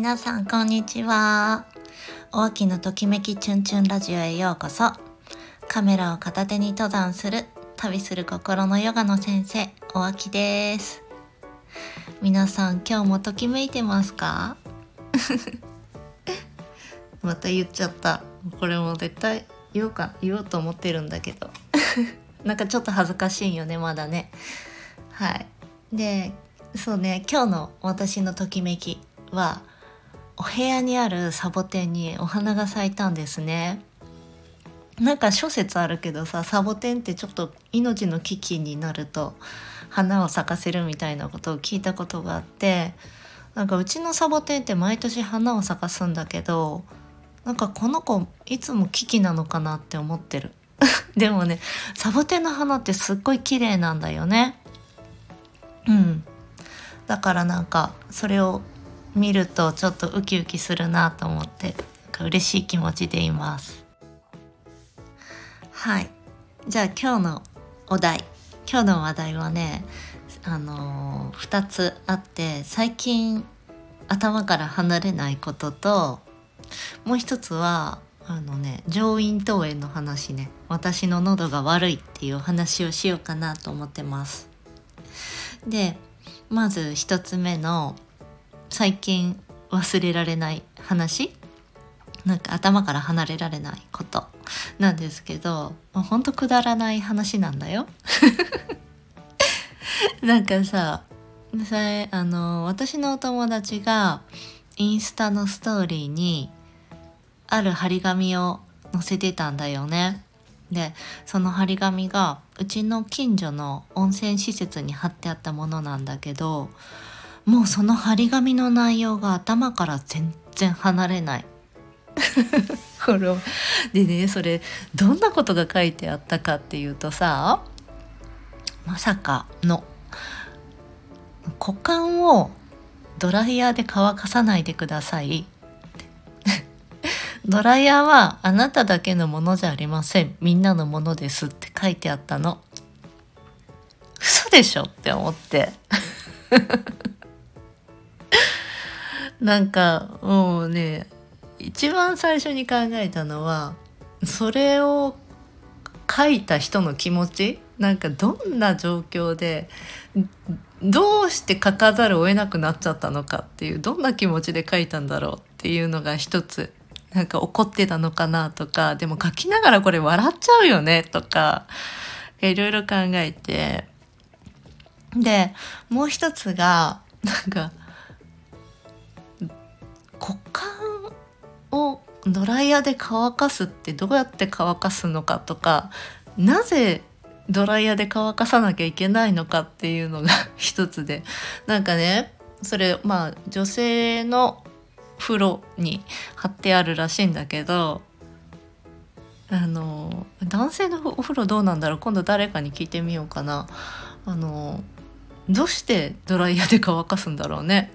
皆さんこんにちは。お秋のときめきチュンチュンラジオへようこそ。カメラを片手に登山する旅する心のヨガの先生お秋です。皆さん今日もときめいてますか？また言っちゃった。これも絶対言おうか言おうと思ってるんだけど。なんかちょっと恥ずかしいよねまだね。はい。でそうね今日の私のときめきはお部屋にあるサボテンにお花が咲いたんですね。なんか諸説あるけどさサボテンってちょっと命の危機になると花を咲かせるみたいなことを聞いたことがあってなんかうちのサボテンって毎年花を咲かすんだけどなんかこの子いつも危機なのかなって思ってる。でもねサボテンの花ってすっごい綺麗なんだよね。うん。だからなんかそれを見るとちょっとウキウキするなと思って嬉しい気持ちでいます。はい。じゃあ今日のお題。今日の話題はねあのー、2つあって最近頭から離れないことともう一つはあのね上咽頭炎の話ね。私の喉が悪いっていう話をしようかなと思ってます。でまず一つ目の最近忘れられない話？なんか頭から離れられないことなんですけどほんとくだらない話なんだよ なんかさあの私のお友達がインスタのストーリーにある張り紙を載せてたんだよね。でその張り紙がうちの近所の温泉施設に貼ってあったものなんだけどもうその張り紙の内容が頭から全然離れない これ。でねそれどんなことが書いてあったかっていうとさまさかの股間をドライヤーで乾かさないでください ドライヤーはあなただけのものじゃありません。みんなのものですって書いてあったの。嘘でしょって思って。なんかもうね、一番最初に考えたのは、それを書いた人の気持ちなんかどんな状況でどうして書かざるを得なくなっちゃったのかっていうどんな気持ちで書いたんだろうっていうのが一つなんか怒ってたのかなとか、でも書きながらこれ笑っちゃうよねとか、いろいろ考えて、で、もう一つが、なんか、股間をドライヤーで乾かすってどうやって乾かすのかとか、なぜドライヤーで乾かさなきゃいけないのかっていうのが 一つで、なんかね、それまあ女性の風呂に貼ってあるらしいんだけどあの男性のお風呂どうなんだろう？今度誰かに聞いてみようかな。あのどうしてドライヤーで乾かすんだろうね？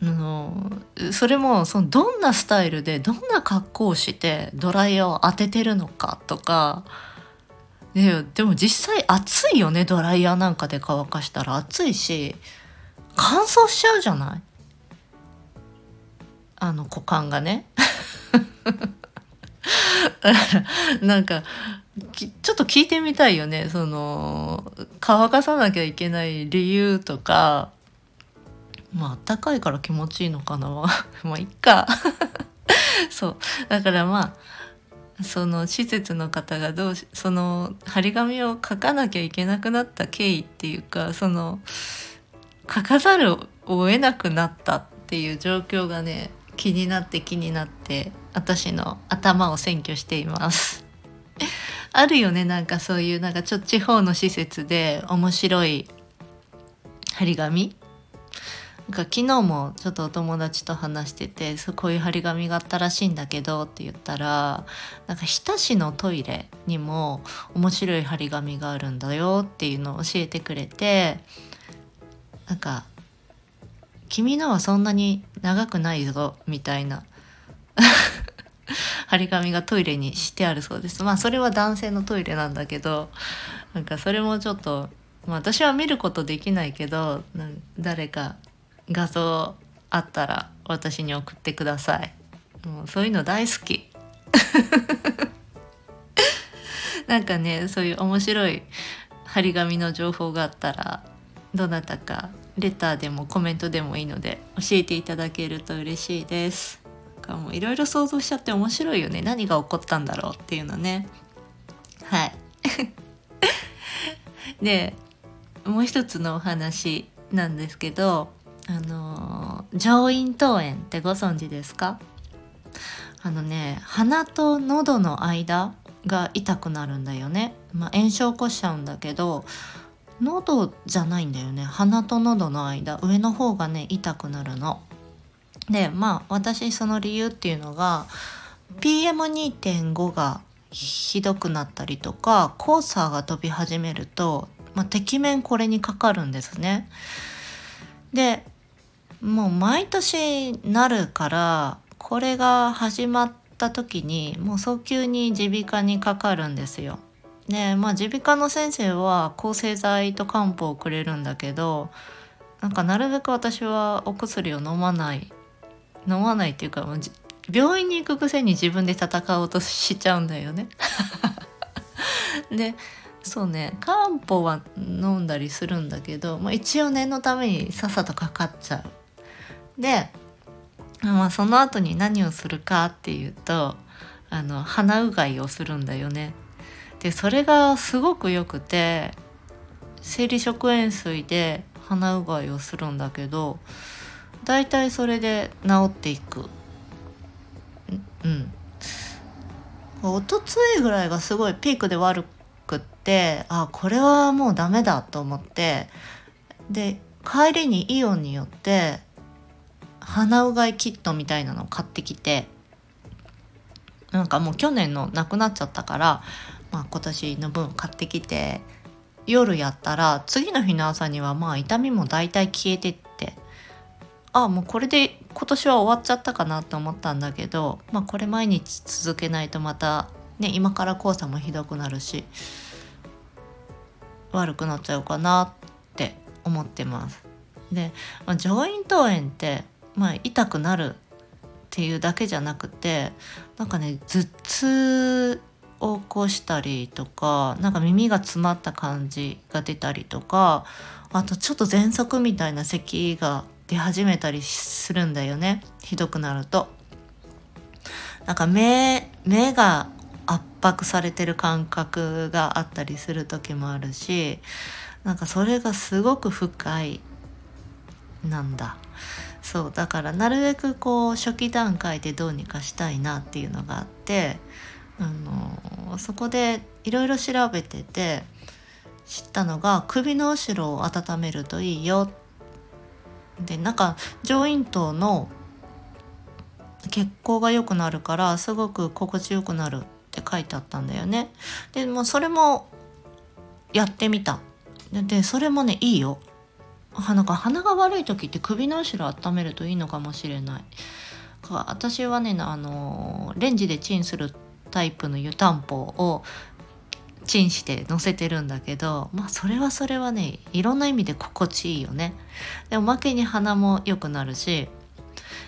あのそれもそのどんなスタイルでどんな格好をしてドライヤーを当ててるのかとか。ででも実際暑いよねドライヤーなんかで乾かしたら。暑いし乾燥しちゃうじゃない？あの股間がね。なんかちょっと聞いてみたいよね。その乾かさなきゃいけない理由とか。まああったかいから気持ちいいのかな。まあいっか。そう。だからまあその施設の方がどうしその張り紙を書かなきゃいけなくなった経緯っていうかその書かざるを得なくなったっていう状況がね気になって気になって私の頭を占拠しています。あるよねなんかそういうなんかちょっと地方の施設で面白い張り紙なんか昨日もちょっとお友達と話しててこういう張り紙があったらしいんだけどって言ったらなんか日田市のトイレにも面白い張り紙があるんだよっていうのを教えてくれてなんか君のはそんなに長くないぞみたいな 張り紙がトイレにしてあるそうです。まあそれは男性のトイレなんだけどなんかそれもちょっと、まあ、私は見ることできないけど誰か画像あったら私に送ってください。もうそういうの大好き。なんかねそういう面白い張り紙の情報があったらどなたかレターでもコメントでもいいので教えていただけると嬉しいです。もういろいろ想像しちゃって面白いよね。何が起こったんだろうっていうのね。はい。でもう一つのお話なんですけどあの上咽頭炎ってご存知ですか？あのね鼻と喉の間が痛くなるんだよね、まあ、炎症起こしちゃうんだけど喉じゃないんだよね鼻と喉の間上の方がね痛くなるの。でまあ私その理由っていうのが PM2.5 がひどくなったりとか黄砂が飛び始めると、まあ、てきめんこれにかかるんですね。でもう毎年なるからこれが始まった時にもう早急に耳鼻科にかかるんですよ。でまあ耳鼻科の先生は抗生剤と漢方をくれるんだけどなんかなるべく私はお薬を飲まない飲まないっていうか病院に行くくせに自分で戦おうとしちゃうんだよね。でそうね漢方は飲んだりするんだけど、まあ、一応念のためにさっさとかかっちゃう。で、まあ、その後に何をするかっていうとあの鼻うがいをするんだよね。でそれがすごくよくて生理食塩水で鼻うがいをするんだけど大体それで治っていくうんおとついぐらいがすごいピークで悪くってあこれはもうダメだと思ってで帰りにイオンによって鼻うがいキットみたいなのを買ってきてなんかもう去年のなくなっちゃったから、まあ、今年の分買ってきて夜やったら次の日の朝にはまあ痛みも大体消えてってああもうこれで今年は終わっちゃったかなと思ったんだけど、まあ、これ毎日続けないとまた、ね、今から黄砂もひどくなるし悪くなっちゃうかなって思ってます。で、まあ、上咽頭炎って、まあ、痛くなるっていうだけじゃなくてなんかね頭痛を起こしたりとかなんか耳が詰まった感じが出たりとかあとちょっと喘息みたいな咳が出始めたりするんだよねひどくなると。なんか目目が圧迫されてる感覚があったりする時もあるしなんかそれがすごく不快なんだそうだからなるべくこう初期段階でどうにかしたいなっていうのがあってあのそこでいろいろ調べてて知ったのが首の後ろを温めるといいよでなんか上咽頭の血行が良くなるからすごく心地よくなるって書いてあったんだよね。でもそれもやってみた。でそれもねいいよ。なんか鼻が悪い時って首の後ろ温めるといいのかもしれない。私はねあのレンジでチンするタイプの湯たんぽをチンして乗せてるんだけどまあそれはそれはねいろんな意味で心地いいよね。でおまけに鼻も良くなるし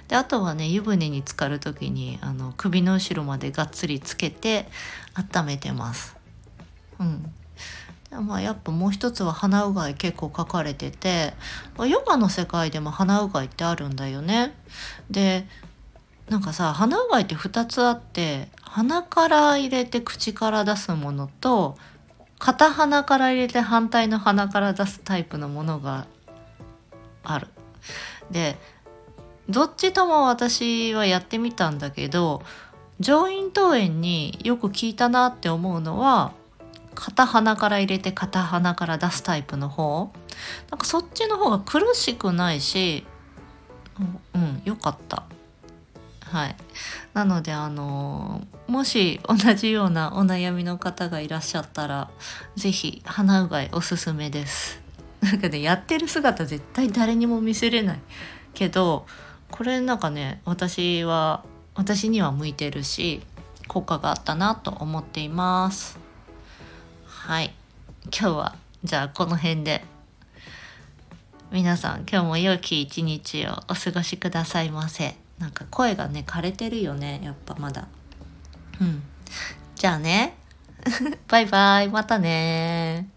であとはね湯船に浸かる時にあの首の後ろまでがっつりつけて温めてます。うん、まあやっぱもう一つは鼻うがい結構書かれててヨガの世界でも鼻うがいってあるんだよね。でなんかさ鼻うがいって2つあって鼻から入れて口から出すものと片鼻から入れて反対の鼻から出すタイプのものがある。でどっちとも私はやってみたんだけど上咽頭炎によく効いたなって思うのは片鼻から入れて片鼻から出すタイプの方。なんかそっちの方が苦しくないしうん良かった。はい。なのであのもし同じようなお悩みの方がいらっしゃったら是非鼻うがいおすすめです。なんかねやってる姿絶対誰にも見せれない。けどこれなんかね私は私には向いてるし効果があったなと思っています。はい。今日はじゃあこの辺で。皆さん今日も良き一日をお過ごしくださいませ。なんか声がね枯れてるよね。やっぱまだ。うん。じゃあね。バイバイ。またね